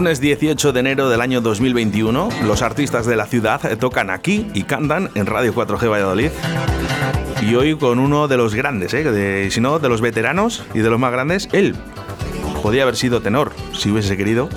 Lunes 18 de enero del año 2021, los artistas de la ciudad tocan aquí y cantan en Radio 4G Valladolid. Y hoy con uno de los grandes, ¿eh? si no, de los veteranos y de los más grandes, él. Podía haber sido tenor, si hubiese querido,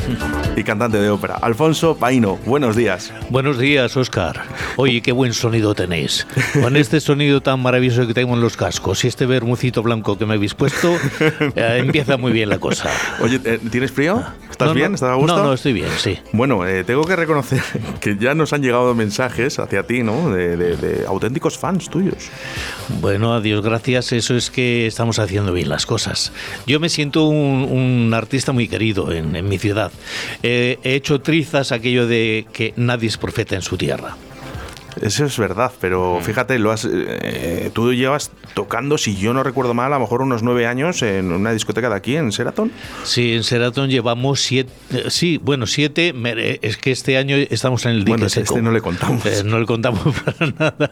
y cantante de ópera. Alfonso Paino, buenos días. Buenos días, Oscar. Oye, qué buen sonido tenéis. Con este sonido tan maravilloso que tengo en los cascos y este bermucito blanco que me habéis puesto, eh, empieza muy bien la cosa. Oye, eh, ¿tienes frío? ¿Estás bien? ¿Estás a gusto? No, no, estoy bien, sí. Bueno, eh, tengo que reconocer que ya nos han llegado mensajes hacia ti, ¿no? De, auténticos fans tuyos. Bueno, a Dios gracias, eso es que estamos haciendo bien las cosas. Yo me siento un, artista muy querido en, en mi ciudad. He hecho trizas aquello de que nadie es profeta en su tierra. Eso es verdad, pero mm. fíjate, lo has, eh, tú llevas tocando, si yo no recuerdo mal, a lo mejor unos nueve años en una discoteca de aquí, en Seraton. Sí, en Seraton llevamos siete, sí, bueno, siete, es que este año estamos en el dique bueno, Este no le contamos. Eh, no le contamos para nada,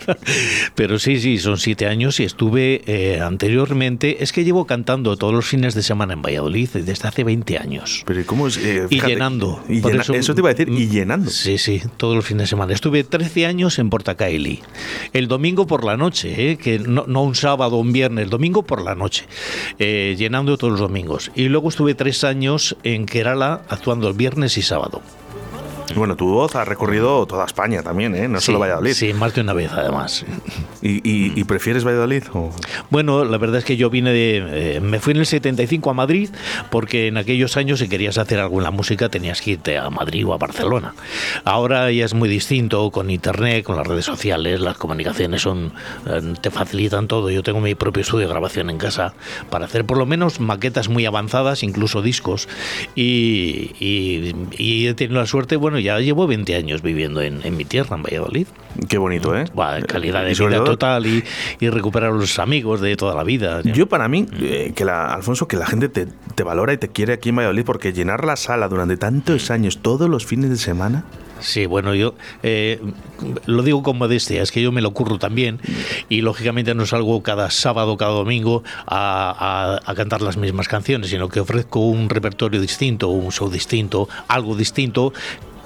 pero sí, sí, son siete años y estuve eh, anteriormente, es que llevo cantando todos los fines de semana en Valladolid desde hace 20 años. Pero ¿cómo es? y llenando. eso, te iba a decir, y llenando. Sí, sí, todos los fines de semana. Estuve 13 años en Portacaeli. El domingo por la noche, ¿eh? que no, un sábado un viernes, el domingo por la noche, eh, llenando todos los domingos. Y luego estuve tres años en Kerala actuando el viernes y sábado. Bueno, tu voz ha recorrido toda España también, ¿eh? no solo Valladolid. Sí, más de una vez además. ¿Y, prefieres Valladolid? Bueno, la verdad es que yo vine de... Eh, me fui en el 75 a Madrid porque en aquellos años si querías hacer algo en la música tenías que irte a Madrid o a Barcelona. Ahora ya es muy distinto con Internet, con las redes sociales, las comunicaciones son eh, te facilitan todo. Yo tengo mi propio estudio de grabación en casa para hacer por lo menos maquetas muy avanzadas, incluso discos. Y, y he tenido la suerte, bueno, ya llevo 20 años viviendo en, mi tierra, en Valladolid. Qué bonito, ¿eh? calidad de vida total y, recuperar a los amigos de toda la vida. Yo para mí, eh, que la, Alfonso, que la gente te, valora y te quiere aquí en Valladolid porque llenar la sala durante tantos años, todos los fines de semana... Sí, bueno, yo eh, lo digo con modestia, es que yo me lo curro también y lógicamente no salgo cada sábado, cada domingo a, a, cantar las mismas canciones, sino que ofrezco un repertorio distinto, un show distinto, algo distinto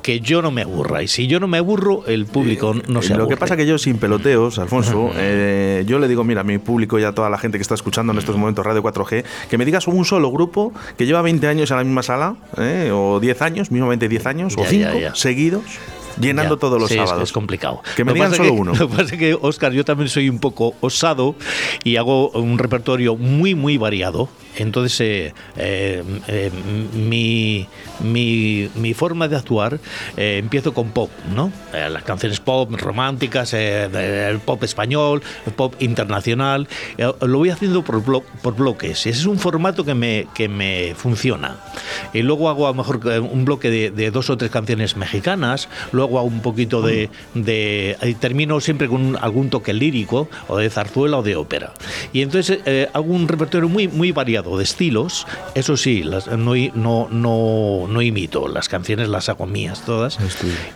que yo no me aburra. Y si yo no me aburro, el público no se aburre. Lo que pasa que yo sin peloteos, Alfonso, eh, yo le digo, mira, a mi público y a toda la gente que está escuchando en estos momentos Radio 4G, que me digas un solo grupo que lleva 20 años en la misma sala, eh, o 10 años, mismamente 10 años, o 5 seguidos llenando todos los sábados. Es, complicado. Que me digan solo uno. Lo que pasa es que, Oscar, yo también soy un poco osado y hago un repertorio muy, muy variado. Entonces, eh, eh, eh, mi, forma de actuar empiezo con pop, ¿no? las canciones pop románticas, el pop español, el pop internacional. lo voy haciendo por, bloques. Ese es un formato que me, que me funciona. Y luego hago a lo mejor un bloque de, dos o tres canciones mexicanas, luego hago un poquito de... de termino siempre con algún toque lírico, o de zarzuela o de ópera. Y entonces hago un repertorio muy, muy variado de estilos, eso sí, las, no, no, no, no, imito, las canciones las hago mías todas.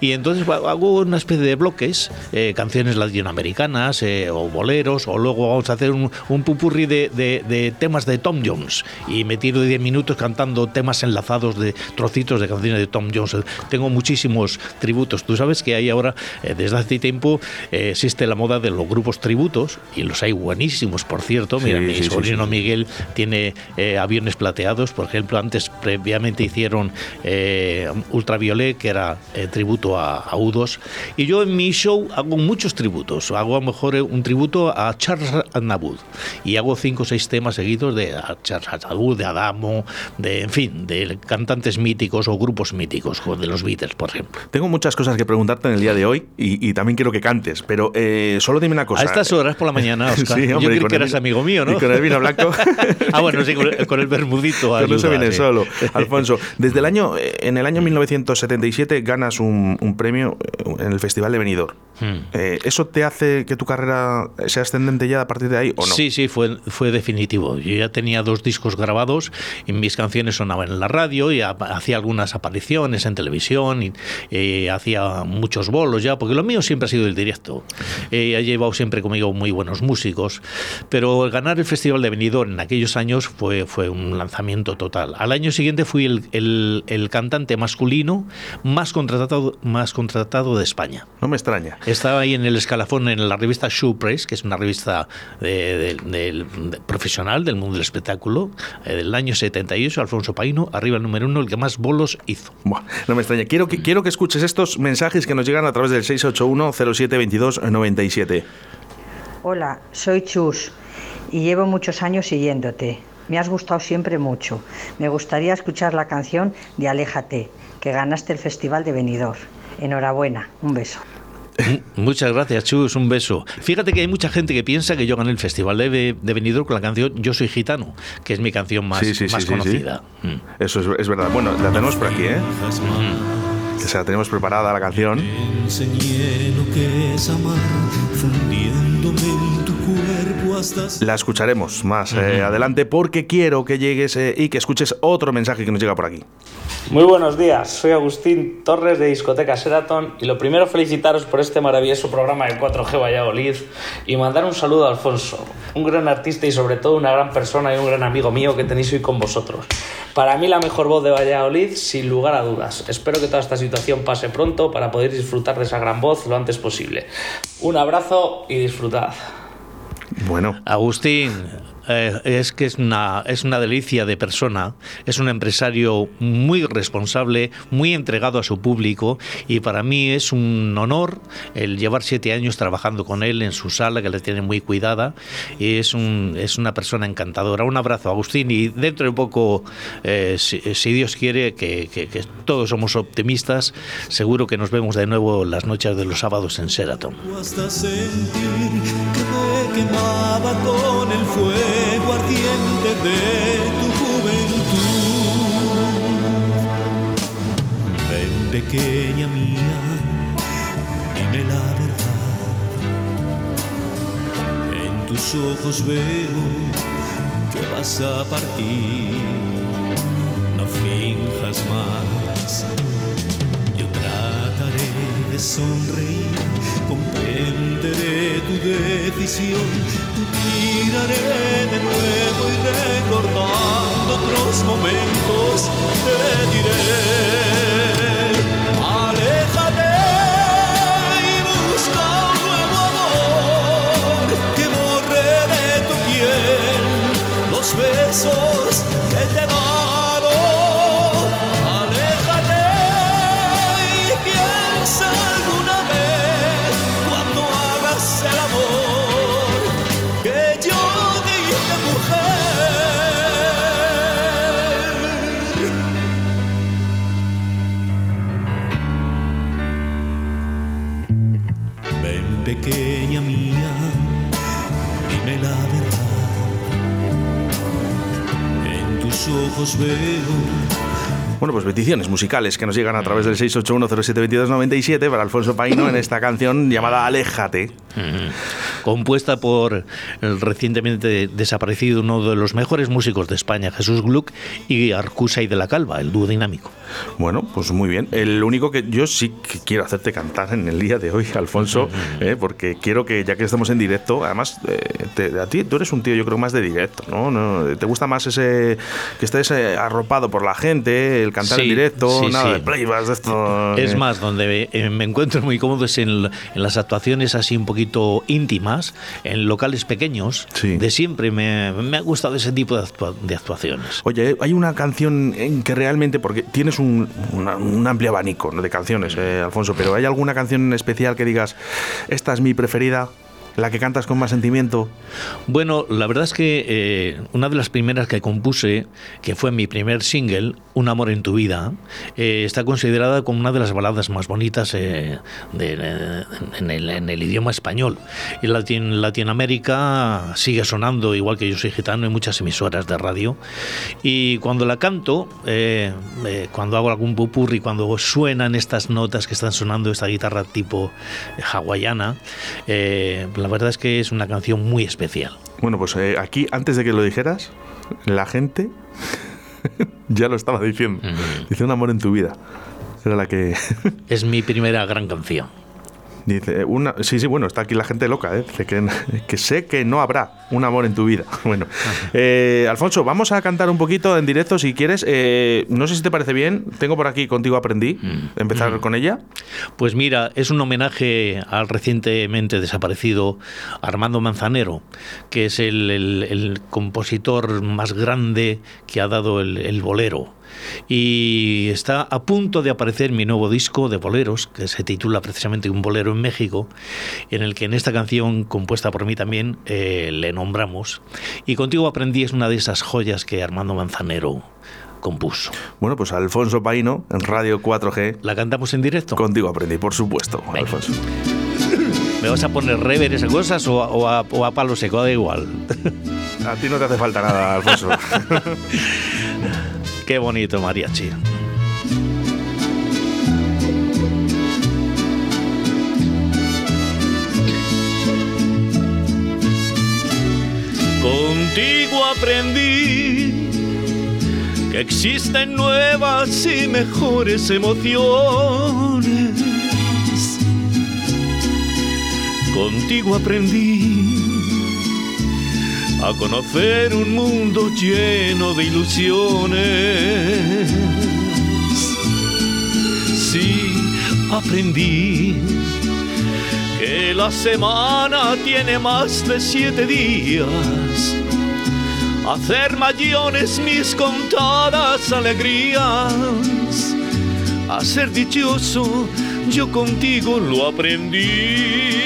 Y entonces hago una especie de bloques, eh, canciones latinoamericanas eh, o boleros, o luego vamos a hacer un, un pupurri de, de, temas de Tom Jones y me tiro 10 minutos cantando temas enlazados de trocitos de canciones de Tom Jones. Tengo muchísimos tributos. Tú sabes que hay ahora, eh, desde hace tiempo, existe la moda de los grupos tributos y los hay buenísimos, por cierto. Mira, mi sobrino Miguel tiene eh, aviones plateados. Por ejemplo, antes previamente hicieron eh, Ultraviolet, que era eh, tributo a, a, U2. Y yo en mi show hago muchos tributos. Hago a lo mejor un tributo a Charles Aznavour. Y hago cinco o seis temas seguidos de Charles Aznavour, de Adamo, de, en fin, de cantantes míticos o grupos míticos, de los Beatles, por ejemplo. Tengo muchas cosas que preguntarte en el día de hoy y, también quiero que cantes, pero solo dime una cosa. A estas horas por la mañana, Oscar. yo creo que eras amigo mío, ¿no? Y con el vino blanco. ah, bueno, con el, bermudito. Ayuda, no se viene solo. Alfonso, desde el año, en el año 1977 ganas un, premio en el Festival de Benidorm. Hmm. Eh, ¿Eso te hace que tu carrera sea ascendente ya a partir de ahí o no? Sí, sí, fue, fue definitivo. Yo ya tenía dos discos grabados y mis canciones sonaban en la radio y hacía algunas apariciones en televisión y, hacía muchos bolos ya, porque lo mío siempre ha sido el directo. Eh, he llevado siempre conmigo muy buenos músicos, pero ganar el Festival de Benidorm en aquellos años fue, fue un lanzamiento total. Al año siguiente fui el, el, cantante masculino más contratado, más contratado de España. No me extraña. Estaba ahí en el escalafón en la revista Show Press, que es una revista de, profesional del mundo del espectáculo, eh, del año 78, Alfonso Paino, arriba el número uno, el que más bolos hizo. no me extraña. Quiero que, quiero que escuches estos mensajes que nos llegan a través del 681 0722 97. Hola, soy Chus y llevo muchos años siguiéndote. Me has gustado siempre mucho. Me gustaría escuchar la canción de Aléjate, que ganaste el Festival de Benidorm. Enhorabuena, un beso. Muchas gracias, Chus, un beso. Fíjate que hay mucha gente que piensa que yo gané el Festival de, de con la canción Yo soy gitano, que es mi canción más, más conocida. Mm. Eso es, verdad. Bueno, la tenemos por aquí, ¿eh? Mm. Que se la tenemos preparada la canción. La escucharemos más eh, adelante porque quiero que llegues eh, y que escuches otro mensaje que nos llega por aquí. Muy buenos días, soy Agustín Torres de Discoteca Seraton y lo primero felicitaros por este maravilloso programa de 4G Valladolid y mandar un saludo a Alfonso, un gran artista y sobre todo una gran persona y un gran amigo mío que tenéis hoy con vosotros. Para mí la mejor voz de Valladolid, sin lugar a dudas. Espero que toda esta situación pase pronto para poder disfrutar de esa gran voz lo antes posible. Un abrazo y disfrutad. Bueno. Agustín, eh, es que es una, es una delicia de persona, es un empresario muy responsable, muy entregado a su público y para mí es un honor el llevar siete años trabajando con él en su sala, que le tiene muy cuidada y es, un, es una persona encantadora. Un abrazo, Agustín, y dentro de poco, eh, si, Dios quiere, que, todos somos optimistas, seguro que nos vemos de nuevo las noches de los sábados en Sheraton. Ardiente de tu juventud. Ven, pequeña mía, dime la verdad. En tus ojos veo que vas a partir. No finjas más. Yo trataré de sonreír, comprenderé tu decisión. Miraré de nuevo y recordando otros momentos te diré, aléjate y busca un nuevo amor que borre de tu piel los besos ojos veo bueno, pues peticiones musicales que nos llegan a través del 681072297 para Alfonso Paino en esta canción llamada Aléjate. Compuesta por el recientemente desaparecido uno de los mejores músicos de España, Jesús Gluck, y Arcusa y de la Calva, el dúo dinámico. Bueno, pues muy bien. El único que yo sí que quiero hacerte cantar en el día de hoy, Alfonso, eh, porque quiero que, ya que estamos en directo, además, eh, a ti tú eres un tío, yo creo, más de directo, ¿no? ¿no? ¿Te gusta más ese que estés eh, arropado por la gente? cantar en directo, nada de playbacks de esto. Es más, donde eh, me encuentro muy cómodo es en, las actuaciones así un poquito íntimas, en locales pequeños. De siempre me, ha gustado ese tipo de, actuaciones. Oye, hay una canción en que realmente, porque tienes un, amplio abanico de canciones, eh, Alfonso, pero ¿hay alguna canción en especial que digas, esta es mi preferida? La que cantas con más sentimiento? Bueno, la verdad es que eh, una de las primeras que compuse, que fue mi primer single, Un amor en tu vida, eh, está considerada como una de las baladas más bonitas eh, en, el, idioma español. En Latinoamérica sigue sonando, igual que yo soy gitano, en muchas emisoras de radio. Y cuando la canto, cuando hago algún pupurri, cuando suenan estas notas que están sonando, esta guitarra tipo hawaiana, la verdad es que es una canción muy especial. Bueno, pues eh, aquí, antes de que lo dijeras, la gente ya lo estaba diciendo. Dice un amor en tu vida. Era la que... es mi primera gran canción. Dice, una, sí, sí, bueno, está aquí la gente loca, ¿eh? Dice que, que sé que no habrá un amor en tu vida. Bueno, eh, Alfonso, vamos a cantar un poquito en directo si quieres. Eh, no sé si te parece bien, tengo por aquí Contigo Aprendí, mm. empezar mm. con ella. Pues mira, es un homenaje al recientemente desaparecido Armando Manzanero, que es el, compositor más grande que ha dado el bolero y está a punto de aparecer mi nuevo disco de boleros, que se titula precisamente Un bolero en México, en el que en esta canción, compuesta por mí también, eh, le nombramos. Y contigo aprendí es una de esas joyas que Armando Manzanero compuso. Bueno, pues Alfonso Paino, en Radio 4G. ¿La cantamos en directo? Contigo aprendí, por supuesto, Alfonso. ¿Me vas a poner rever esas cosas o a, o a palo seco? Da igual. A ti no te hace falta nada, Alfonso. Qué bonito mariachi. Contigo aprendí que existen nuevas y mejores emociones. Contigo aprendí a conocer un mundo lleno de ilusiones. Sí, aprendí que la semana tiene más de siete días. Hacer mayores mis contadas alegrías. A ser dichoso, yo contigo lo aprendí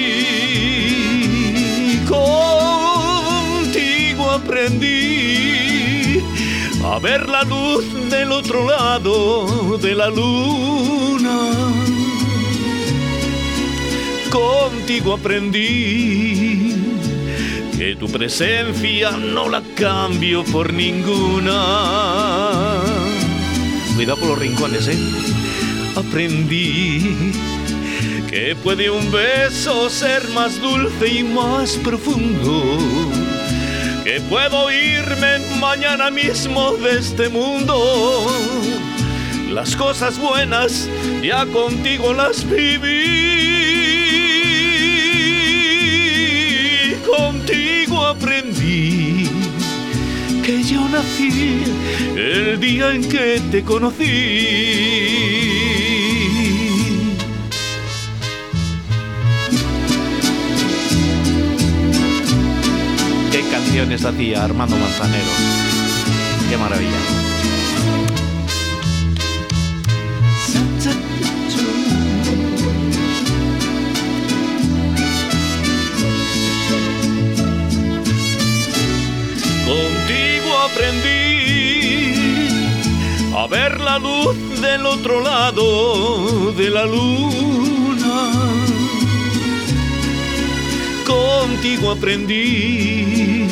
aprendí a ver la luz del otro lado de la luna. Contigo aprendí que tu presencia no la cambio por ninguna. Cuidado por los rincones, ¿eh? Aprendí que puede un beso ser más dulce y más profundo que puedo irme mañana mismo de este mundo. Las cosas buenas ya contigo las viví. Contigo aprendí que yo nací el día en que te conocí canciones hacía Armando Manzanero. Qué maravilla. Contigo aprendí a ver la luz del otro lado de la luna. Contigo aprendí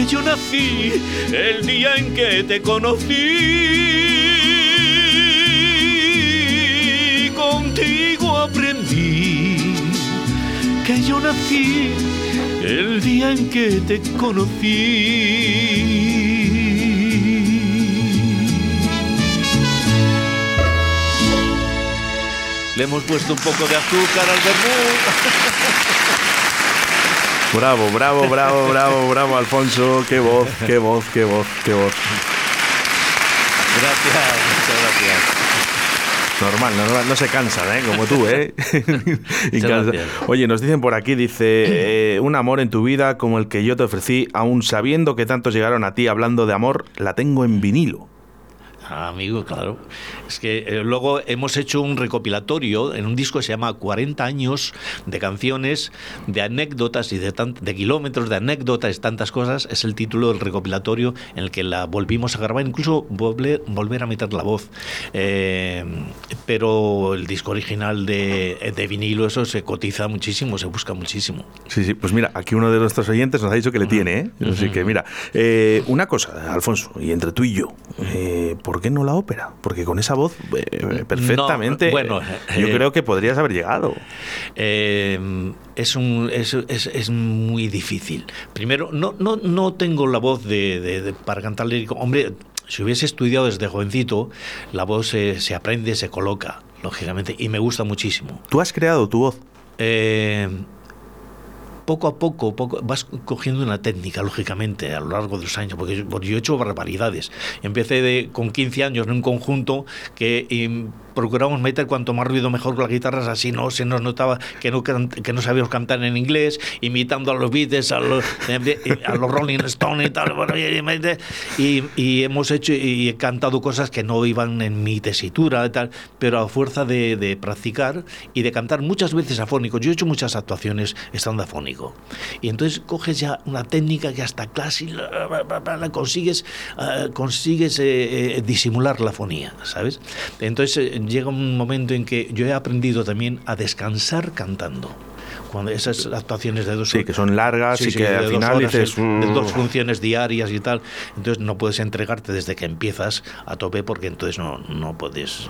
que yo nací el día en que te conocí. Contigo aprendí que yo nací el día en que te conocí. le hemos puesto un poco de azúcar al vermú. Bravo, bravo, bravo, bravo, bravo, Alfonso. Qué voz, qué voz, qué voz, qué voz. Gracias, muchas gracias. Normal, normal, no se cansan, ¿eh? Como tú, ¿eh? Cansa-. Oye, nos dicen por aquí, dice, eh, un amor en tu vida como el que yo te ofrecí, aún sabiendo que tantos llegaron a ti hablando de amor, la tengo en vinilo. Ah, amigo, claro. Es que eh, luego hemos hecho un recopilatorio en un disco que se llama 40 años de canciones, de anécdotas y de, de kilómetros de anécdotas y tantas cosas. Es el título del recopilatorio en el que la volvimos a grabar, incluso volver, volver a meter la voz. Eh, pero el disco original de, de vinilo, eso se cotiza muchísimo, se busca muchísimo. Sí, sí, pues mira, aquí uno de nuestros oyentes nos ha dicho que le tiene, ¿eh? Así que mira, eh, una cosa, Alfonso, y entre tú y yo, eh, ¿por qué no la ópera? Porque con esa voz, eh, perfectamente, No, bueno, yo eh, creo que podrías haber llegado. Eh, es, un, es, es- es muy difícil. Primero, no, no, no tengo la voz de, de- de- para cantar lírico. Hombre, si hubiese estudiado desde jovencito, la voz se, se aprende, se coloca, lógicamente, y me gusta muchísimo. Tú has creado tu voz. Eh, poco a poco, poco vas cogiendo una técnica, lógicamente, a lo largo de los años, porque yo, he hecho barbaridades. Empecé de, con 15 años en un conjunto que em, procuramos meter cuanto más ruido mejor con las guitarras, así no se nos notaba que no, que no sabíamos cantar en inglés, imitando a los Beatles, a los, a los Rolling Stones y tal. y, y- hemos hecho y he cantado cosas que no iban en mi tesitura y tal, pero a fuerza de, de practicar y de cantar muchas veces afónico. Yo he hecho muchas actuaciones estando afónico. Y entonces coges ya una técnica que hasta casi la, consigues, ah, consigues eh, eh, disimular la fonía, ¿sabes? Entonces eh, llega un momento en que yo he aprendido también a descansar cantando. Cuando esas actuaciones de dos Sí, que son largas Sí, y sí, que al final horas, dices... de dos "Mm". funciones diarias y tal. Entonces no puedes entregarte desde que empiezas a tope porque entonces no, no puedes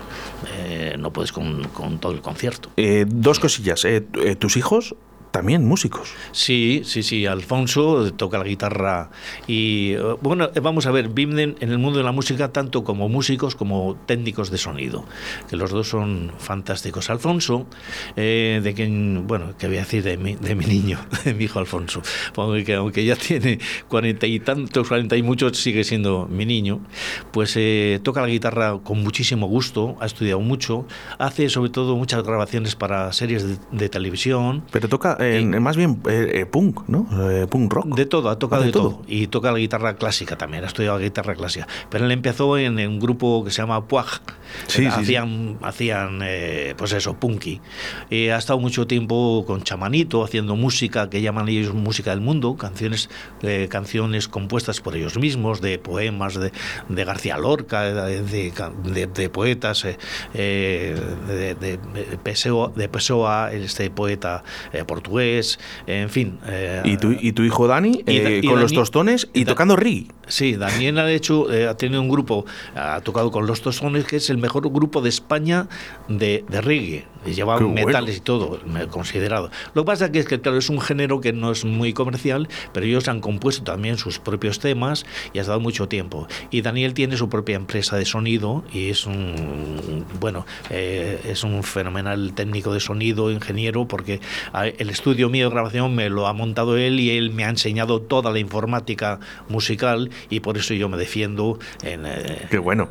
eh, no puedes con, con todo el concierto. Eh, dos cosillas. eh, tus hijos también músicos. Sí, sí, sí. Alfonso toca la guitarra y eh, bueno, eh, vamos a ver, viven en el mundo de la música tanto como músicos como técnicos de sonido, que los dos son fantásticos. Alfonso, eh, de quien, bueno, que voy a decir de mi, de mi niño, de mi hijo Alfonso, porque aunque ya tiene cuarenta y tantos, cuarenta y muchos, sigue siendo mi niño, pues eh, toca la guitarra con muchísimo gusto, ha estudiado mucho, hace sobre todo muchas grabaciones para series de, de televisión. Pero toca en- en más bien eh, eh, punk, ¿no? Eh, punk rock. De todo, ha tocado Ah, de, todo. Y toca la guitarra clásica también, ha estudiado la guitarra clásica. Pero él empezó en, en un grupo que se llama Puag. Sí, sí, hacían, hacían eh, pues eso, punky. Ha estado mucho tiempo con Chamanito haciendo música que llaman ellos música del mundo, canciones, canciones compuestas por ellos mismos, de poemas de, de García Lorca, de, de- de- poetas, de, de- Pessoa, de Pessoa, este poeta eh, portugués, en fin. eh, Y tu, y tu hijo Dani y eh, y con los Dani- tostones y, Da- tocando reggae. Sí, Daniel ha hecho, eh, ha tenido un grupo, ha tocado con Los Tostones, que es el mejor grupo de España de, de reggae. Y Lleva Qué bueno. metales y todo, considerado. Lo que pasa que es que, claro, es un género que no es muy comercial, pero ellos han compuesto también sus propios temas y has dado mucho tiempo. Y Daniel tiene su propia empresa de sonido y es un, bueno, eh, es un fenomenal técnico de sonido, ingeniero, porque el estudio mío de grabación me lo ha montado él y él me ha enseñado toda la informática musical y por eso yo me defiendo en... eh, Qué bueno,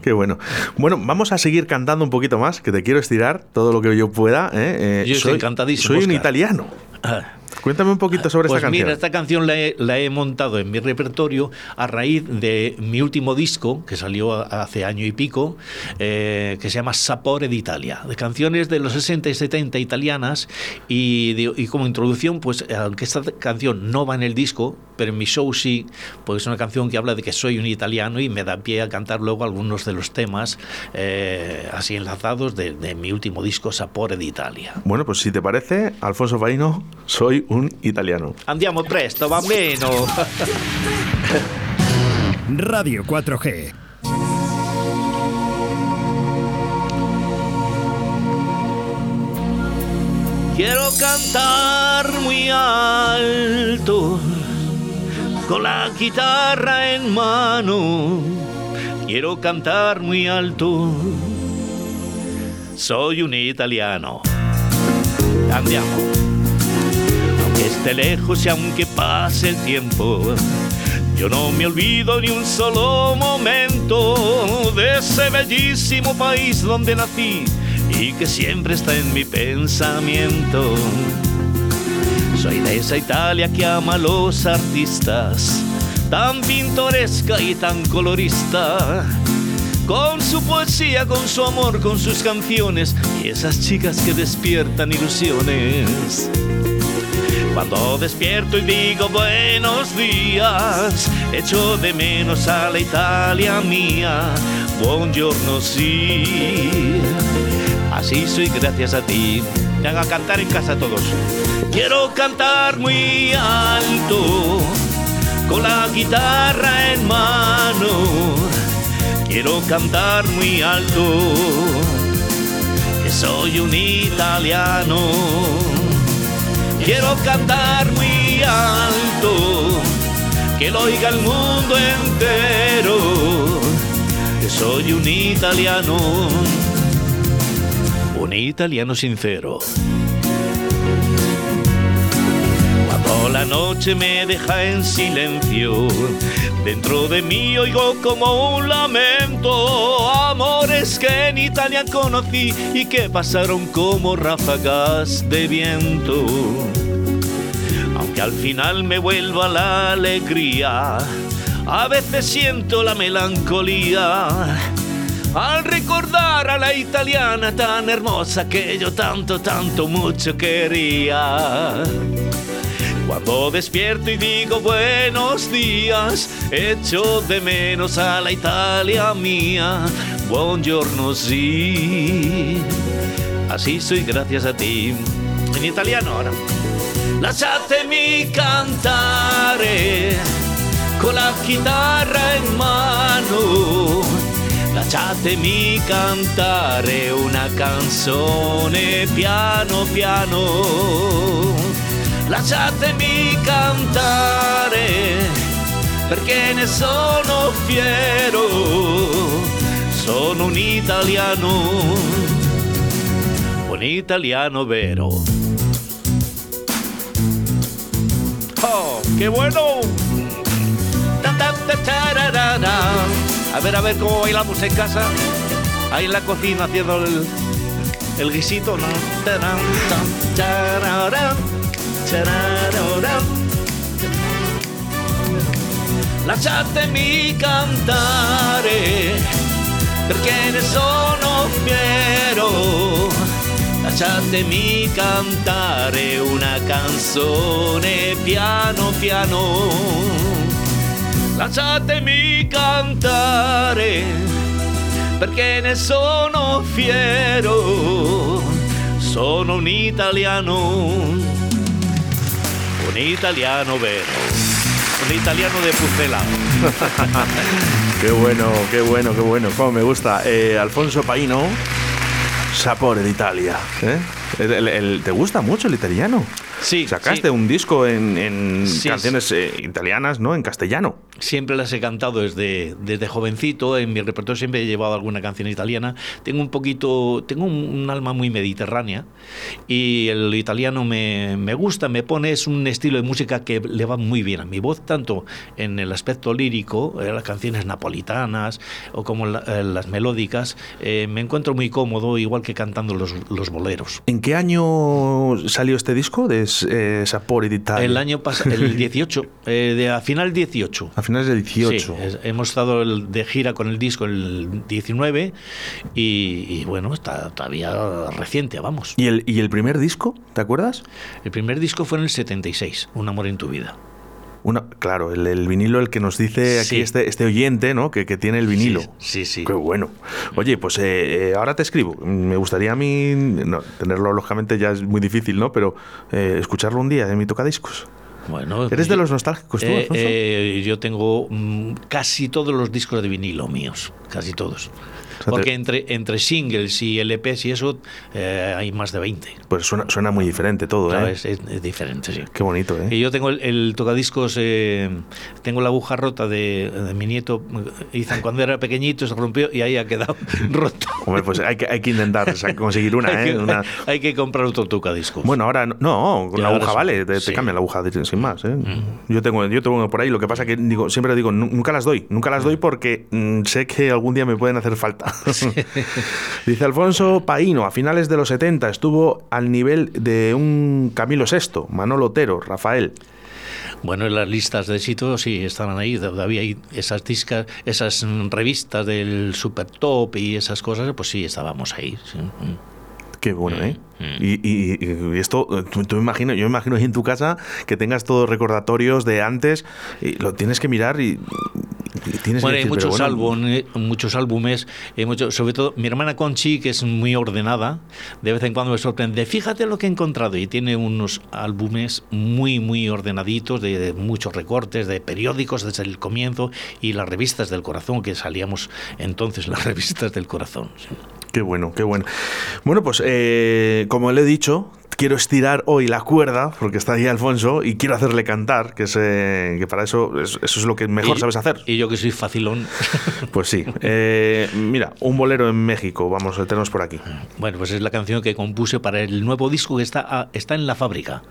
qué bueno. Bueno, vamos a seguir cantando un poquito más, que te quiero estirar todo lo que yo pueda. ¿eh? Eh, Yo estoy encantadísimo, Soy un Óscar. italiano. ah, Cuéntame un poquito sobre Pues esta canción. mira, esta canción la he, la he montado en mi repertorio a raíz de mi último disco, que salió hace año y pico, eh, que se llama Sapore d'Italia, de canciones de los 60 y 70 italianas. Y, de- y como introducción, pues aunque esta canción no va en el disco, pero en mi show sí, pues es una canción que habla de que soy un italiano y me da pie a cantar luego algunos de los temas eh, así enlazados de, de mi último disco, Sapore d'Italia. Bueno, pues si te parece, Alfonso Farino, soy un italiano. Andiamo presto, bambino. Radio 4G. Quiero cantar muy alto, con la guitarra en mano. Quiero cantar muy alto, soy un italiano. Andiamo. Esté lejos y aunque pase el tiempo, yo no me olvido ni un solo momento de ese bellísimo país donde nací y que siempre está en mi pensamiento. Soy de esa Italia que ama a los artistas, tan pintoresca y tan colorista, con su poesía, con su amor, con sus canciones y esas chicas que despiertan ilusiones. Cuando despierto y digo buenos días, echo de menos a la Italia mía. Buongiorno, sí. Así soy gracias a ti. Me haga cantar en casa todos. Quiero cantar muy alto, con la guitarra en mano. Quiero cantar muy alto, que soy un italiano. Quiero cantar muy alto, que lo oiga el mundo entero, que soy un italiano, un italiano sincero. Cuando la noche me deja en silencio, dentro de mí oigo como un lamento, que en Italia conocí y que pasaron como ráfagas de viento. Aunque al final me vuelva la alegría, a veces siento la melancolía al recordar a la italiana tan hermosa que yo tanto, tanto, mucho quería. Cuando despierto y digo buenos días, echo de menos a la Italia mía. Buongiorno, sí. Así soy gracias a ti. En italiano ahora. Lasciatemi cantare con la chitarra in mano. Lasciatemi cantare una canzone piano piano. Lasciatemi cantare perché ne sono fiero. Sono un italiano, un italiano vero. ¡Oh, qué bueno! A ver, a ver cómo bailamos en casa. Ahí en la cocina haciendo el, el guisito. ¿no? Lasciatemi cantare perché ne sono fiero. Lasciatemi cantare una canzone piano piano. Lasciatemi cantare perché ne sono fiero. Sono un italiano, un italiano vero, un italiano de Pucela. Qué bueno, qué bueno, qué bueno. Cómo me gusta. Eh, Alfonso Paino, Sapore d'Italia. ¿eh? El- el- el- ¿Te gusta mucho el italiano? Sí, Sacaste sí. un disco en, en Sí, canciones eh, italianas, ¿no? En castellano. Siempre las he cantado desde, desde jovencito. En mi repertorio siempre he llevado alguna canción italiana. Tengo un poquito, tengo un, un alma muy mediterránea y el italiano me, me gusta, me pone, es un estilo de música que le va muy bien a mi voz, tanto en el aspecto lírico, eh, las canciones napolitanas o como la- eh, las melódicas. eh, me encuentro muy cómodo, igual que cantando los, los boleros. ¿En qué año salió este disco de eh, Sapore d'Italia? El año pasado, el 18, eh, de, a final 18. A finales del 18. Sí, hemos estado de gira con el disco el 19 y, y bueno, está todavía reciente, vamos. ¿Y el, ¿Y el primer disco? ¿Te acuerdas? El primer disco fue en el 76, Un amor en tu vida. Una, claro, el, el vinilo, el que nos dice aquí Sí. este, este oyente, ¿no? Que, que tiene el vinilo. Sí, sí. Qué bueno. Oye, pues eh, eh, ahora te escribo. Me gustaría a mí, no, tenerlo lógicamente ya es muy difícil, ¿no? Pero eh, escucharlo un día en mi tocadiscos. Bueno, ¿Eres de los nostálgicos tú, Eh, Alfonso? eh, yo tengo mm, casi todos los discos de vinilo míos. casi todos. Porque entre, entre singles y LPs y eso eh, hay más de 20. Pues suena, suena muy diferente todo, Claro, ¿eh? es, es diferente, sí. Qué bonito, ¿eh? Y yo tengo el, el tocadiscos, eh, tengo la aguja rota de, de mi nieto, Ethan, cuando era pequeñito, se rompió y ahí ha quedado roto. Hombre, pues hay que, hay que intentar conseguir una, hay, ¿eh? que, Una- hay que comprar otro tocadiscos. Bueno, ahora no, no, con la aguja vale, te, Sí. Mm. cambia la aguja sin más. ¿eh? Yo tengo, yo tengo por ahí. Lo que pasa que digo, siempre digo, nu- nunca las doy, nunca las doy porque mm, sé que algún día me pueden hacer falta. Dice Alfonso Paino, a finales de los 70 estuvo al nivel de un Camilo VI, Manolo Otero, Rafael. Bueno, en las listas de éxito sí estaban ahí, todavía hay esas discas, esas mm, revistas del Super Top y esas cosas, pues sí, estábamos ahí. sí. Mm. Qué bueno, ¿eh? Mm. Y, y- y esto, tú, tú me imagino, yo me imagino ahí en tu casa que tengas todos recordatorios de antes y lo tienes que mirar y tienes Bueno, que hay muchos, bueno, álbumes, muchos álbumes, hay mucho- sobre todo mi hermana Conchi, que es muy ordenada, de vez en cuando me sorprende, fíjate lo que he encontrado, y tiene unos álbumes muy, muy ordenaditos, de, de muchos recortes, de periódicos desde el comienzo, y las revistas del corazón, que salíamos entonces las revistas del corazón. Qué bueno, qué bueno. Bueno, pues eh, como le he dicho, quiero estirar hoy la cuerda, porque está ahí Alfonso, y quiero hacerle cantar, que, es, eh, que para eso es- eso es lo que mejor Y- sabes hacer. Y yo que soy facilón. Pues sí. Eh, mira, un bolero en México, vamos a tenernos por aquí. Bueno, pues es la canción que compuse para el nuevo disco que está, a- está en la fábrica.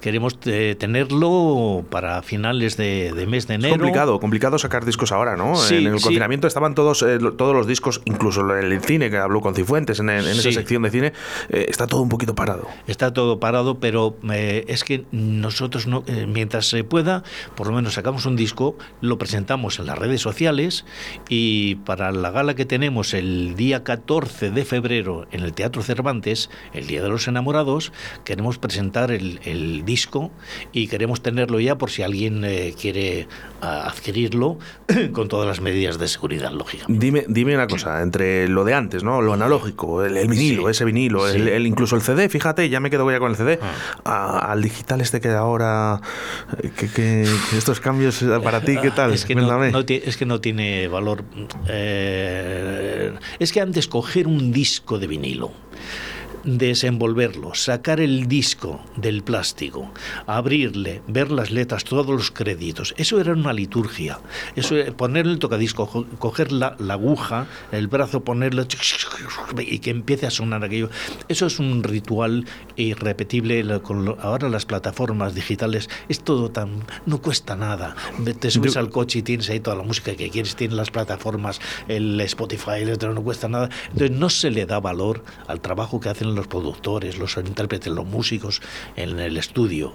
Queremos eh, tenerlo para finales de, de mes de Es enero. complicado, complicado sacar discos ahora, ¿no? Sí, en el sí. confinamiento estaban todos, eh, todos los discos, incluso el, cine que habló con Cifuentes en, en esa sección de cine, eh, está todo un poquito parado. Está todo parado, pero eh, es que nosotros, no, eh, mientras se pueda, por lo menos sacamos un disco, lo presentamos en las redes sociales y para la gala que tenemos el día 14 de febrero en el Teatro Cervantes, el Día de los Enamorados, queremos presentar el, el disco y queremos tenerlo ya por si alguien eh, quiere ah, adquirirlo con todas las medidas de seguridad, lógicamente. Dime, dime una cosa, entre lo de antes, ¿no? Lo analógico, el, el vinilo, Sí. ese vinilo, el, Sí. el- incluso el CD, fíjate, ya me quedo ya con el CD, Ah. a- al digital este que ahora, eh, que, que- que estos cambios eh, para ti, ¿qué tal? Es que, no, Cuéntame. no ti- es que no tiene valor. eh, es que antes coger un disco de vinilo, desenvolverlo, sacar el disco del plástico, abrirle, ver las letras, todos los créditos, eso era una liturgia. Eso ponerle el tocadisco, co- coger la, la aguja, el brazo, ponerle y que empiece a sonar aquello. Eso es un ritual irrepetible. ahora las plataformas digitales es todo tan no cuesta nada. Te subes Yo- al coche y tienes ahí toda la música que quieres, tienes las plataformas, el Spotify, el otro no cuesta nada. Entonces no se le da valor al trabajo que hacen los productores, los intérpretes, los músicos en el estudio.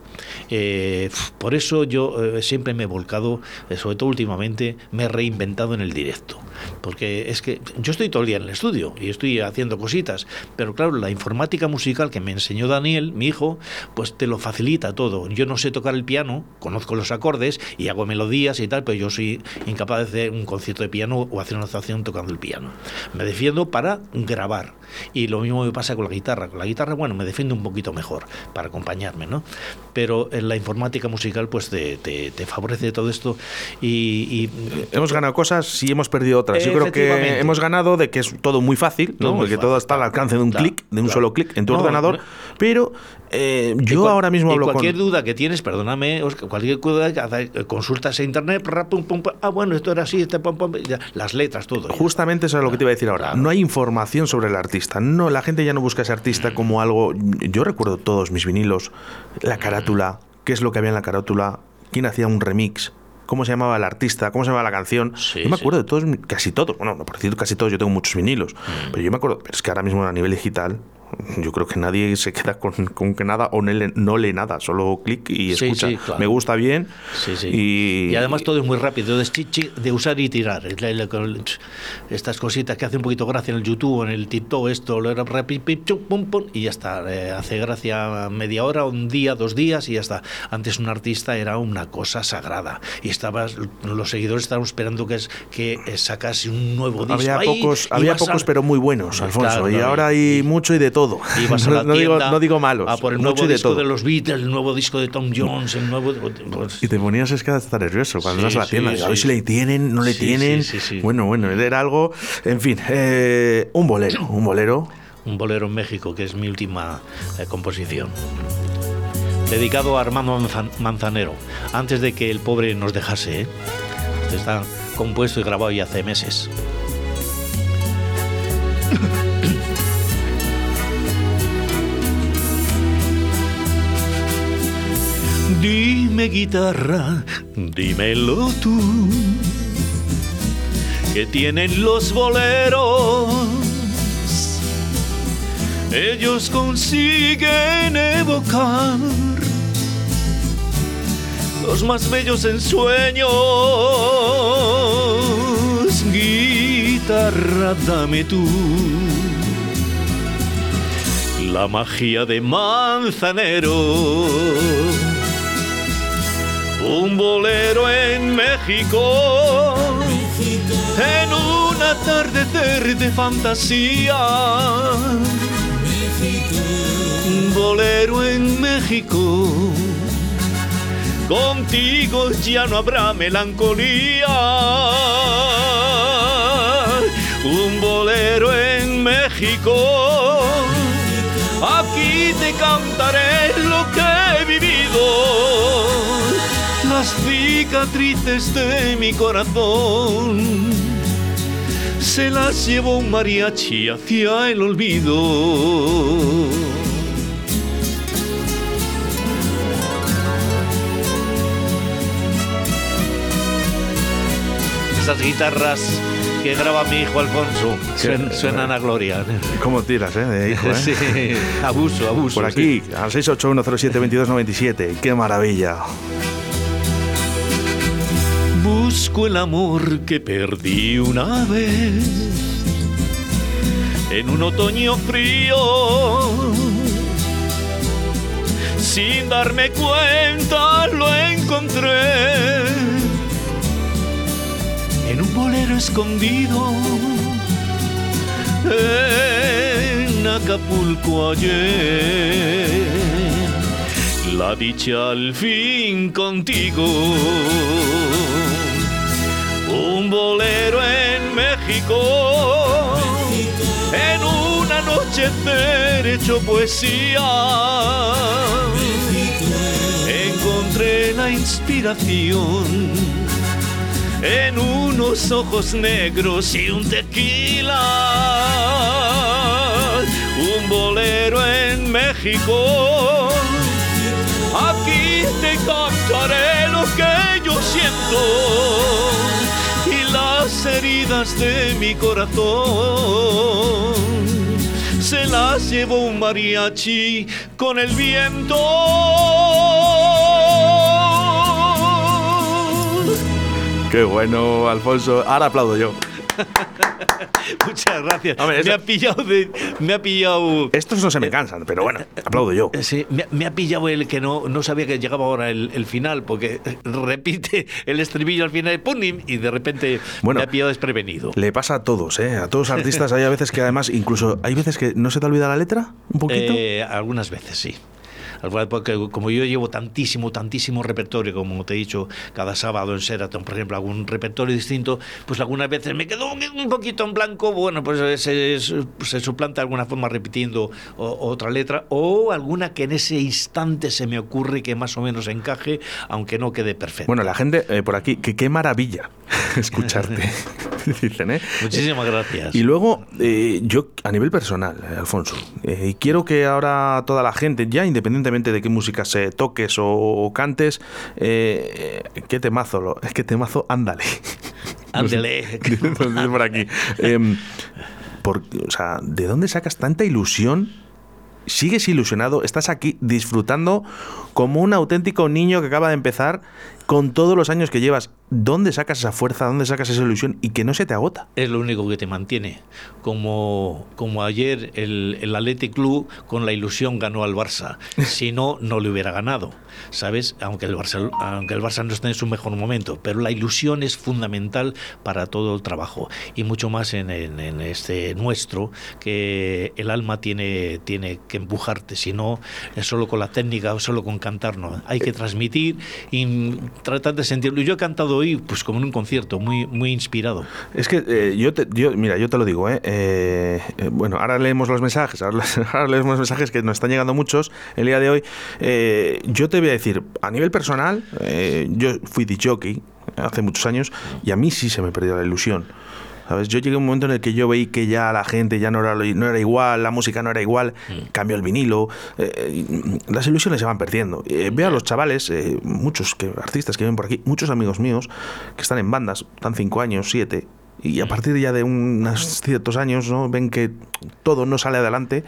Eh, por eso yo eh, siempre me he volcado, eh, sobre todo últimamente, me he reinventado en el directo. Porque es que yo estoy todo el día en el estudio y estoy haciendo cositas, pero claro, la informática musical que me enseñó Daniel, mi hijo, pues te lo facilita todo. Yo no sé tocar el piano, conozco los acordes y hago melodías y tal, pero yo soy incapaz de hacer un concierto de piano o hacer una actuación tocando el piano. Me defiendo para grabar. Y lo mismo me pasa con la guitarra. Con la guitarra, bueno, me defiendo un poquito mejor para acompañarme, ¿no? Pero en la informática musical, pues te, te- te favorece todo esto y- y Hemos ganado cosas y hemos perdido otras. Yo creo que hemos ganado de que es todo muy fácil, ¿no? Muy Porque fácil, todo está al alcance de un claro, clic, de un claro. solo clic en tu No, ordenador. no. Pero eh, yo cual- ahora mismo y hablo cualquier con. duda que tienes, perdóname, Óscar, cualquier duda eh, consultas en internet, pum, pum, pum, ah, bueno, esto era así, este, pum, pum, ya, las letras, todo. Justamente eso es lo que te iba a decir ahora. Claro. No hay información sobre el artista. No, la gente ya no busca a ese Mm. artista como algo. Yo recuerdo todos mis vinilos, la carátula, qué es lo que había en la carátula, quién hacía un remix. ¿Cómo se llamaba el artista? ¿Cómo se llamaba la canción? Sí, yo me sí. acuerdo de todos, casi todos. Bueno, por decir casi todos, yo tengo muchos vinilos. Mm. Pero yo me acuerdo, pero es que ahora mismo a nivel digital, yo creo que nadie se queda con, con que nada o no lee, no lee nada, solo clic y Sí, escucha. sí, claro. Me gusta bien. Sí, sí. Y, Y, además todo es muy rápido, de, usar y tirar. Estas cositas que hace un poquito gracia en el YouTube, en el TikTok, esto, lo era pum, y ya está. Eh, hace gracia media hora, un día, dos días y ya está. Antes un artista era una cosa sagrada y estabas, los seguidores estaban esperando que, es, que eh, sacase un nuevo disco. Había Ahí, pocos, había vas a- pocos pero muy buenos, Alfonso. Claro, y claro, ahora hay mucho y de todo. Todo. Ibas a la no, digo, no digo malos. A por el nuevo de disco todo. de los Beatles, el nuevo disco de Tom Jones, el nuevo. pues, Y te ponías es que hasta nervioso cuando Sí, vas a la sí, tienda. Digo, a ver sí. si le tienen, no le Sí, tienen. sí, sí, sí. Bueno, bueno, era algo. En fin, eh, un bolero. Un bolero. un bolero en México, que es mi última eh, composición. Dedicado a Armando Manzan- Manzanero, antes de que el pobre nos dejase. ¿eh? Está compuesto y grabado ya hace meses. Dime guitarra, dímelo tú, que tienen los boleros ellos consiguen evocar los más bellos ensueños. Guitarra, dame tú la magia de Manzanero. Un bolero en México, en un atardecer de fantasía un bolero en México. Contigo ya no habrá melancolía. Un bolero en México. Aquí te cantaré lo que he vivido. Las cicatrices de mi corazón se las llevó un mariachi hacia el olvido. Esas guitarras que graba mi hijo Alfonso suen- suenan a gloria. ¿Cómo tiras, eh? De hijo, eh? Sí, abuso, abuso. Por aquí, al 681072297. ¡Qué maravilla! Busco el amor que perdí una vez en un otoño frío. Sin darme cuenta lo encontré en un bolero escondido en Acapulco ayer. La dicha al fin contigo. Un bolero en México. En un anochecer hecho poesía. Encontré la inspiración en unos ojos negros y un tequila. Un bolero en México. Te cantaré lo que yo siento y las heridas de mi corazón se las llevó un mariachi con el viento. ¡Qué bueno, Alfonso! Ahora aplaudo yo. Muchas gracias. Hombre, me ha pillado de- me ha pillado Estos no se me cansan, pero bueno, aplaudo yo. Eh, Sí, me, me ha pillado el que no, no sabía que llegaba ahora el, el final, porque repite el estribillo al final y, y de repente Bueno. me ha pillado desprevenido. Le pasa a todos, ¿eh? A todos los artistas hay a veces que además, incluso, hay veces que no se te olvida la letra, un poquito. Eh, algunas veces sí. Como yo llevo tantísimo, tantísimo repertorio, como te he didicho, cada sábado en Sheraton, por ejemplo, algún repertorio distinto, pues algunas veces me quedo un, poquito en blanco, bueno, pues eh, se, se suplanta de alguna forma repitiendo otra letra, o alguna que en ese instante se me ocurre que más o menos encaje, aunque no quede perfecto. Bueno, la gente eh, por aquí, que qué maravilla escucharte, dicen, ¿eh? Muchísimas gracias. Y luego, eh, yo a nivel personal, eh, Alfonso, quiero que ahora toda la gente, ya independientemente de qué música se toques o, o cantes, eh, eh, qué temazo, lo- es que temazo, ándale. Ándale. Por aquí. Em, por- o sea, ¿de dónde sacas tanta ilusión? ¿Sigues ilusionado? ¿Estás aquí disfrutando como un auténtico niño que acaba de empezar con todos los años que llevas? ¿dónde sacas esa fuerza, dónde sacas esa ilusión y que no se te agota? Es lo único que te mantiene. Como, como ayer el, el Athletic Club con la ilusión ganó al Barça. Si no, no le hubiera ganado. ¿Sabes? Aunque el, Barça, aunque el Barça no esté en su mejor momento. Pero la ilusión es fundamental para todo el trabajo. Y mucho más en, en, en este nuestro, que el alma tiene, tiene que empujarte. Si no, es solo con la técnica o solo con cantar. No. Hay que transmitir y tratar de sentirlo. Yo he cantado hoy pues como en un concierto, muy, muy inspirado. Es que eh, yo, te, yo, mira, yo te lo digo, ¿eh? Eh, eh bueno, ahora leemos los mensajes, ahora, ahora, leemos los mensajes que nos están llegando muchos el día de hoy. Eh, yo te voy a decir, a nivel personal, yo fui de jockey hace muchos años y a mí sí se me perdió la ilusión. ¿Sabes? Yo llegué a un momento en el que yo veí que ya la gente ya no era, no era igual, la música no era igual, mm. cambió el vinilo, eh, las ilusiones se van perdiendo. Eh, veo a los chavales, eh, muchos que, artistas que viven por aquí, muchos amigos míos que están en bandas, están cinco años, siete, y a partir ya de unos ciertos años ¿no? ven que todo no sale adelante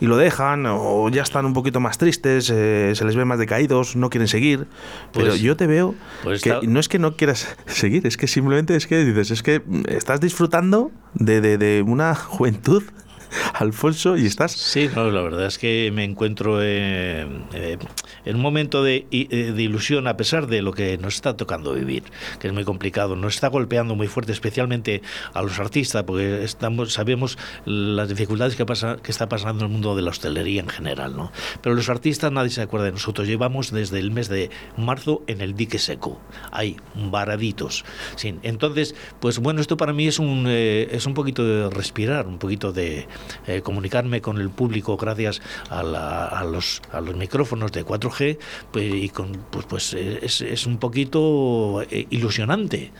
y lo dejan o ya están un poquito más tristes, eh, se les ve más decaídos, no quieren seguir. Pues, pero yo te veo pues que está... no es que no quieras seguir, es que simplemente es que dices, es que estás disfrutando de, de, de una juventud Alfonso, y estás. Sí, no, la verdad es que me encuentro eh, eh, en un momento de, eh, de, ilusión, a pesar de lo que nos está tocando vivir, que es muy complicado. Nos está golpeando muy fuerte, especialmente a los artistas, porque estamos, sabemos las dificultades que, pasa, que está pasando en el mundo de la hostelería en general. ¿no? Pero los artistas, nadie se acuerda de nosotros. Llevamos desde el mes de marzo en el dique seco, ahí, varaditos. Sí. Entonces, pues bueno, esto para mí es un, eh, es un poquito de respirar, un poquito de eh, comunicarme con el público gracias a, la, a, los, a los micrófonos de 4G, pues, y con, pues, pues es, es, un poquito eh, ilusionante,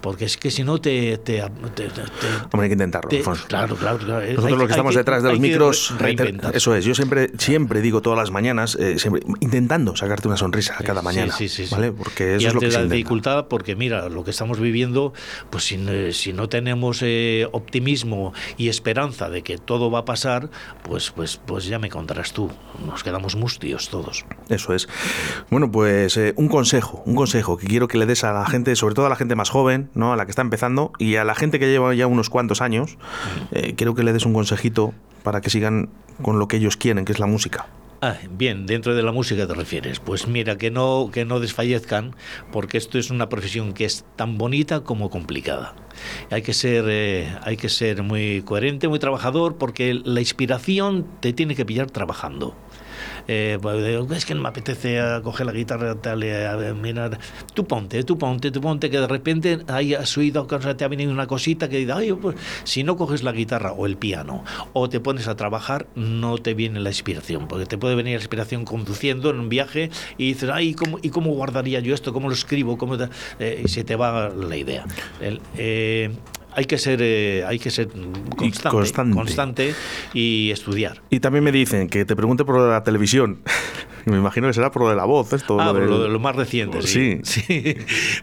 porque es que si no te... te, te, te Hombre, hay que intentarlo. claro, claro, claro. Nosotros los que estamos que, detrás de los micros, eso es, yo siempre, siempre digo todas las mañanas, eh, siempre, intentando sacarte una sonrisa cada mañana, sí, sí, sí, ¿vale? Porque eso y es lo que la se dificultad, porque mira, lo que estamos viviendo, pues si, si no tenemos eh, optimismo y esperanza de que todo va a pasar, pues, pues, pues ya me contarás tú. Nos quedamos mustios todos. Eso es. Bueno, pues eh, un consejo, un consejo que quiero que le des a la gente, sobre todo a la gente más joven, ¿no? A la que está empezando y a la gente que lleva ya unos cuantos años, eh, quiero que le des un consejito para que sigan con lo que ellos quieren, que es la música. Ah, bien, dentro de la música te refieres. Pues mira, que no, que no desfallezcan, porque esto es una profesión que es tan bonita como complicada. Hay que ser, eh, hay que ser muy coherente, muy trabajador, porque la inspiración te tiene que pillar trabajando. Eh, es que no me apetece coger la guitarra, tal, a mirar. Tú ponte, tú ponte, tú ponte, que de repente hayas oído, te ha venido una cosita que diga, ay, pues, si no coges la guitarra o el piano o te pones a trabajar, no te viene la inspiración, porque te puede venir la inspiración conduciendo en un viaje y dices, ay, ¿cómo, ¿y cómo guardaría yo esto? ¿Cómo lo escribo? ¿Cómo eh, y se te va la idea. El, eh, hay que ser eh, hay que ser constante, constante, constante y estudiar. Y también me dicen que te pregunte por la televisión. Me imagino que será por lo de la voz, esto. Ah, lo, de... lo, lo, más reciente, sí. Sí. sí.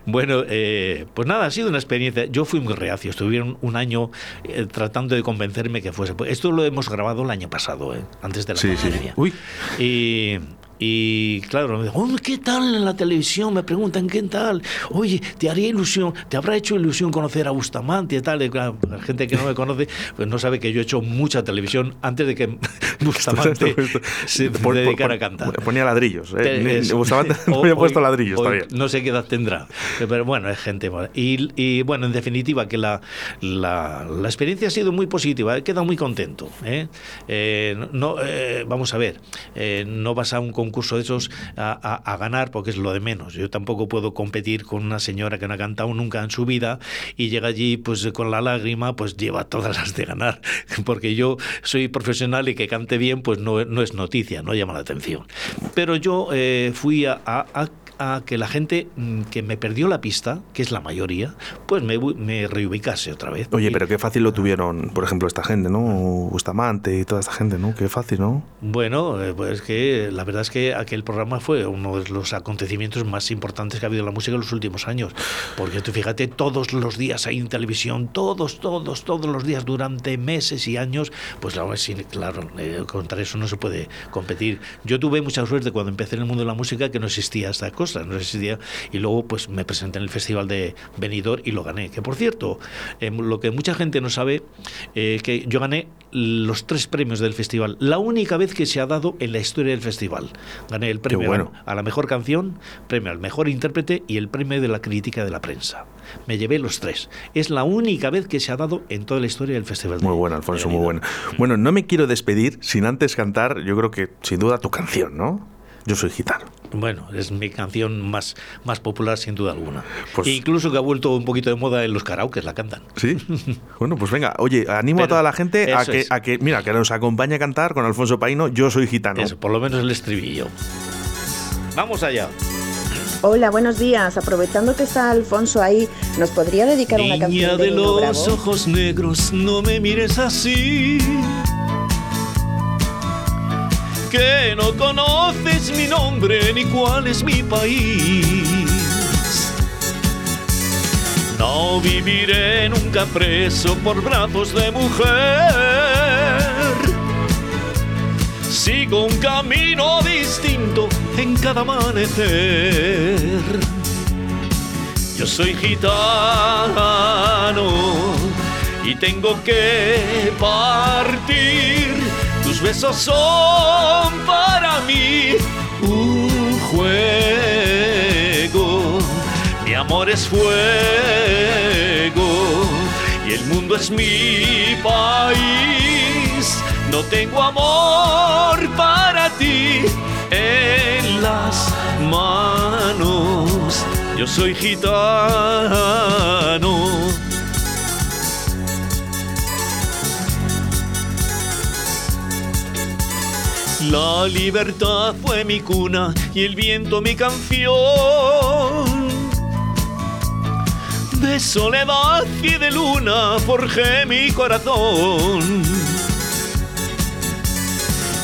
Bueno, eh, pues nada, ha sido una experiencia. Yo fui muy reacio, estuvieron un año eh, tratando de convencerme que fuese. Esto lo hemos grabado el año pasado, eh, antes de la sí, pandemia. Sí. Uy. Y, y claro, me dijo, ¿qué tal en la televisión? Me preguntan, ¿qué tal? Oye, ¿te haría ilusión, te habrá hecho ilusión conocer a Bustamante y tal? Y claro, la gente que no me conoce, pues no sabe que yo he hecho mucha televisión antes de que Bustamante se por, dedicara a cantar. Ponía ladrillos, ¿eh? Es, Bustamante no había puesto ladrillos hoy, todavía. No sé qué edad tendrá, pero bueno, es gente. Y, y bueno, en definitiva, que la, la, la, experiencia ha sido muy positiva, he quedado muy contento. ¿eh? Eh, no, vamos a ver, no vas a un concurso concurso de esos a, a, a, ganar porque es lo de menos. Yo tampoco puedo competir con una señora que no ha cantado nunca en su vida y llega allí pues con la lágrima pues lleva todas las de ganar porque yo soy profesional y que cante bien pues no, no es noticia, no llama la atención. Pero yo eh, fui a, a a que la gente que me perdió la pista, que es la mayoría, pues me, me reubicase otra vez. Oye, pero qué fácil lo tuvieron, por ejemplo, esta gente, ¿no? Bustamante y toda esta gente, ¿no? Qué fácil, ¿no? Bueno, pues que la verdad es que aquel programa fue uno de los acontecimientos más importantes que ha habido en la música en los últimos años. Porque tú fíjate, todos los días hay en televisión, todos, todos, todos los días durante meses y años, pues claro, sí, claro eh, contra eso no se puede competir. Yo tuve mucha suerte cuando empecé en el mundo de la música que no existía esta cosa sé si día, y luego pues me presenté en el Festival de Benidorm y lo gané. Que por cierto, eh, lo que mucha gente no sabe, eh, que yo gané los tres premios del festival, la única vez que se ha dado en la historia del festival. Gané el premio bueno. a la mejor canción, premio al mejor intérprete y el premio de la crítica de la prensa. Me llevé los tres. Es la única vez que se ha dado en toda la historia del festival. Muy de- bueno, Alfonso, muy bueno. Bueno, no me quiero despedir sin antes cantar, yo creo que sin duda tu canción, ¿no? Yo soy gitano. Bueno, es mi canción más, más popular sin duda alguna. Pues- E incluso que ha vuelto un poquito de moda en los karaokes, la cantan. ¿Sí? bueno, pues venga, oye, animo a toda la gente a que, a que, mira, que nos acompañe a cantar con Alfonso Paino, Yo soy gitano. Eso, por lo menos el estribillo. Vamos allá. Hola, buenos días. Aprovechando que está Alfonso ahí, ¿nos podría dedicar una Niña canción de de los Bravo? ojos negros, no me mires así. Que no conoces mi nombre ni cuál es mi país. No viviré nunca preso por brazos de mujer. Sigo un camino distinto en cada amanecer. Yo soy gitano y tengo que partir. Tus besos son para mí un juego. Mi amor es fuego y el mundo es mi país. No tengo amor para ti en las manos. Yo soy gitano. La libertad fue mi cuna y el viento mi canción. De soledad y de luna forjé mi corazón.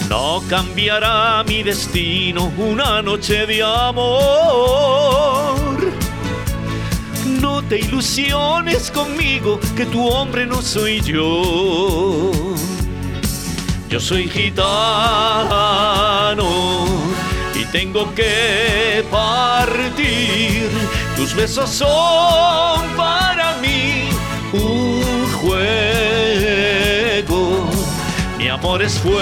No cambiará mi destino una noche de amor. No te ilusiones conmigo, que tu hombre no soy yo. Yo soy gitano y tengo que partir. Tus besos son para mí un juego. Mi amor es fuego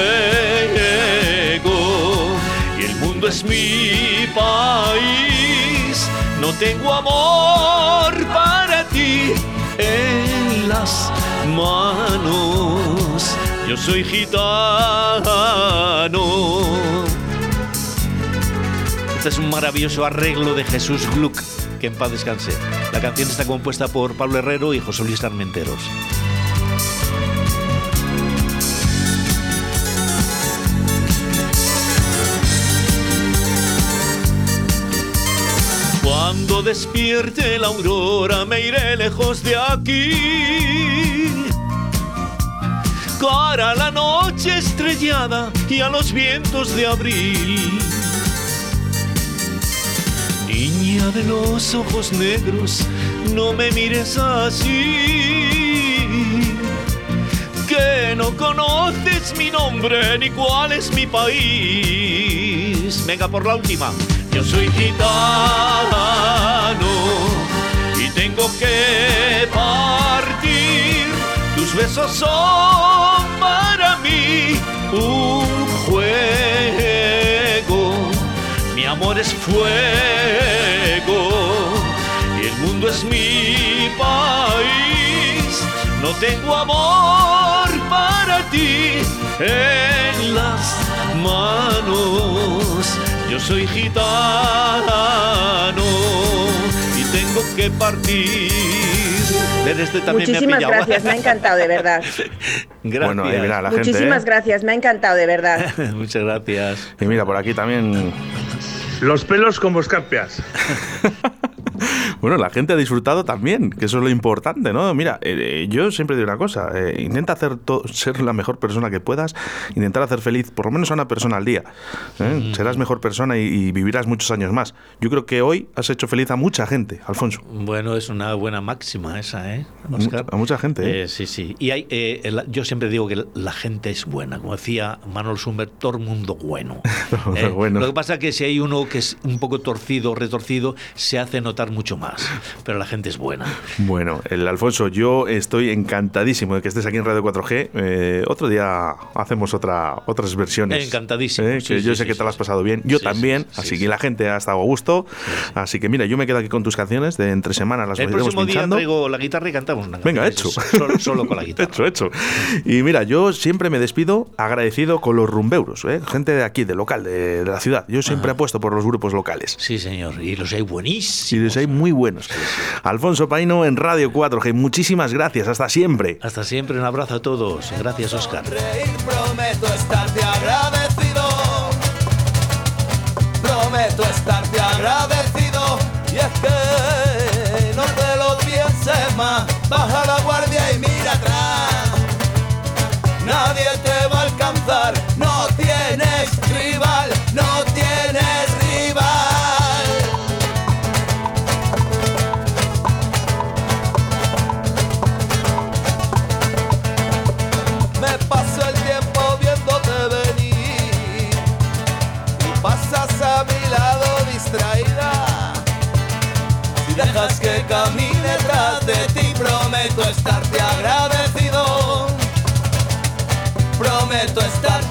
y el mundo es mi país. No tengo amor para ti en las manos. Yo soy gitano. Este es un maravilloso arreglo de Jesús Gluck, que en paz descanse. La canción está compuesta por Pablo Herrero y José Luis Armenteros. Cuando despierte la aurora me iré lejos de aquí. Cara a la noche estrellada y a los vientos de abril. Niña de los ojos negros, no me mires así. Que no conoces mi nombre ni cuál es mi país. Venga por la última. Yo soy gitano y tengo que partir. Tus besos son para mí un juego. Mi amor es fuego y el mundo es mi país. No tengo amor para ti en las manos. Yo soy gitano y tengo que partir. Este también me ha Muchísimas gracias, me ha encantado, de verdad. Gracias. Bueno, ahí mira la gente. Muchísimas ¿eh? gracias, me ha encantado, de verdad. Muchas gracias. Y mira, por aquí también. Los pelos como escarpias. Bueno, la gente ha disfrutado también, que eso es lo importante, ¿no? Mira, eh, yo siempre digo una cosa, eh, intenta hacer ser la mejor persona que puedas, intentar hacer feliz por lo menos a una persona al día. ¿eh? Mm. Serás mejor persona y, y vivirás muchos años más. Yo creo que hoy has hecho feliz a mucha gente, Alfonso. Bueno, es una buena máxima esa, ¿eh? A mucha gente, ¿eh? Eh, sí, sí. Y hay, eh, el- yo siempre digo que la gente es buena. Como decía Manuel Sumber, todo el mundo bueno. Eh, bueno. Lo que pasa es que si hay uno que es un poco torcido, retorcido, se hace notar mucho más. Pero la gente es buena. Bueno, el Alfonso, yo estoy encantadísimo de que estés aquí en Radio 4G. Eh, otro día hacemos otra, otras versiones. Encantadísimo, Eh, sí, que yo sí, sé sí, que te sí, lo has sí. pasado bien. Yo Sí, también. sí, sí, así sí. que la gente ha estado a gusto. Así que mira, yo me quedo aquí con tus canciones de entre semanas. Las El próximo día pinchando. traigo la guitarra y cantamos una Venga, hecho. Solo, solo con la guitarra. Hecho, hecho. Y mira, yo siempre me despido agradecido con los rumbeuros, ¿eh? gente de aquí, de local, de, de la ciudad. Yo siempre apuesto por los grupos locales. Sí, señor. Y los hay Y buenísimos. les hay muy buenos. Alfonso Paino en Radio 4G. Muchísimas gracias. Hasta siempre. Hasta siempre. Un abrazo a todos. Gracias, Oscar. reír, prometo estarte agradecido. Prometo estarte agradecido. Y es que no te lo pienses más. Baja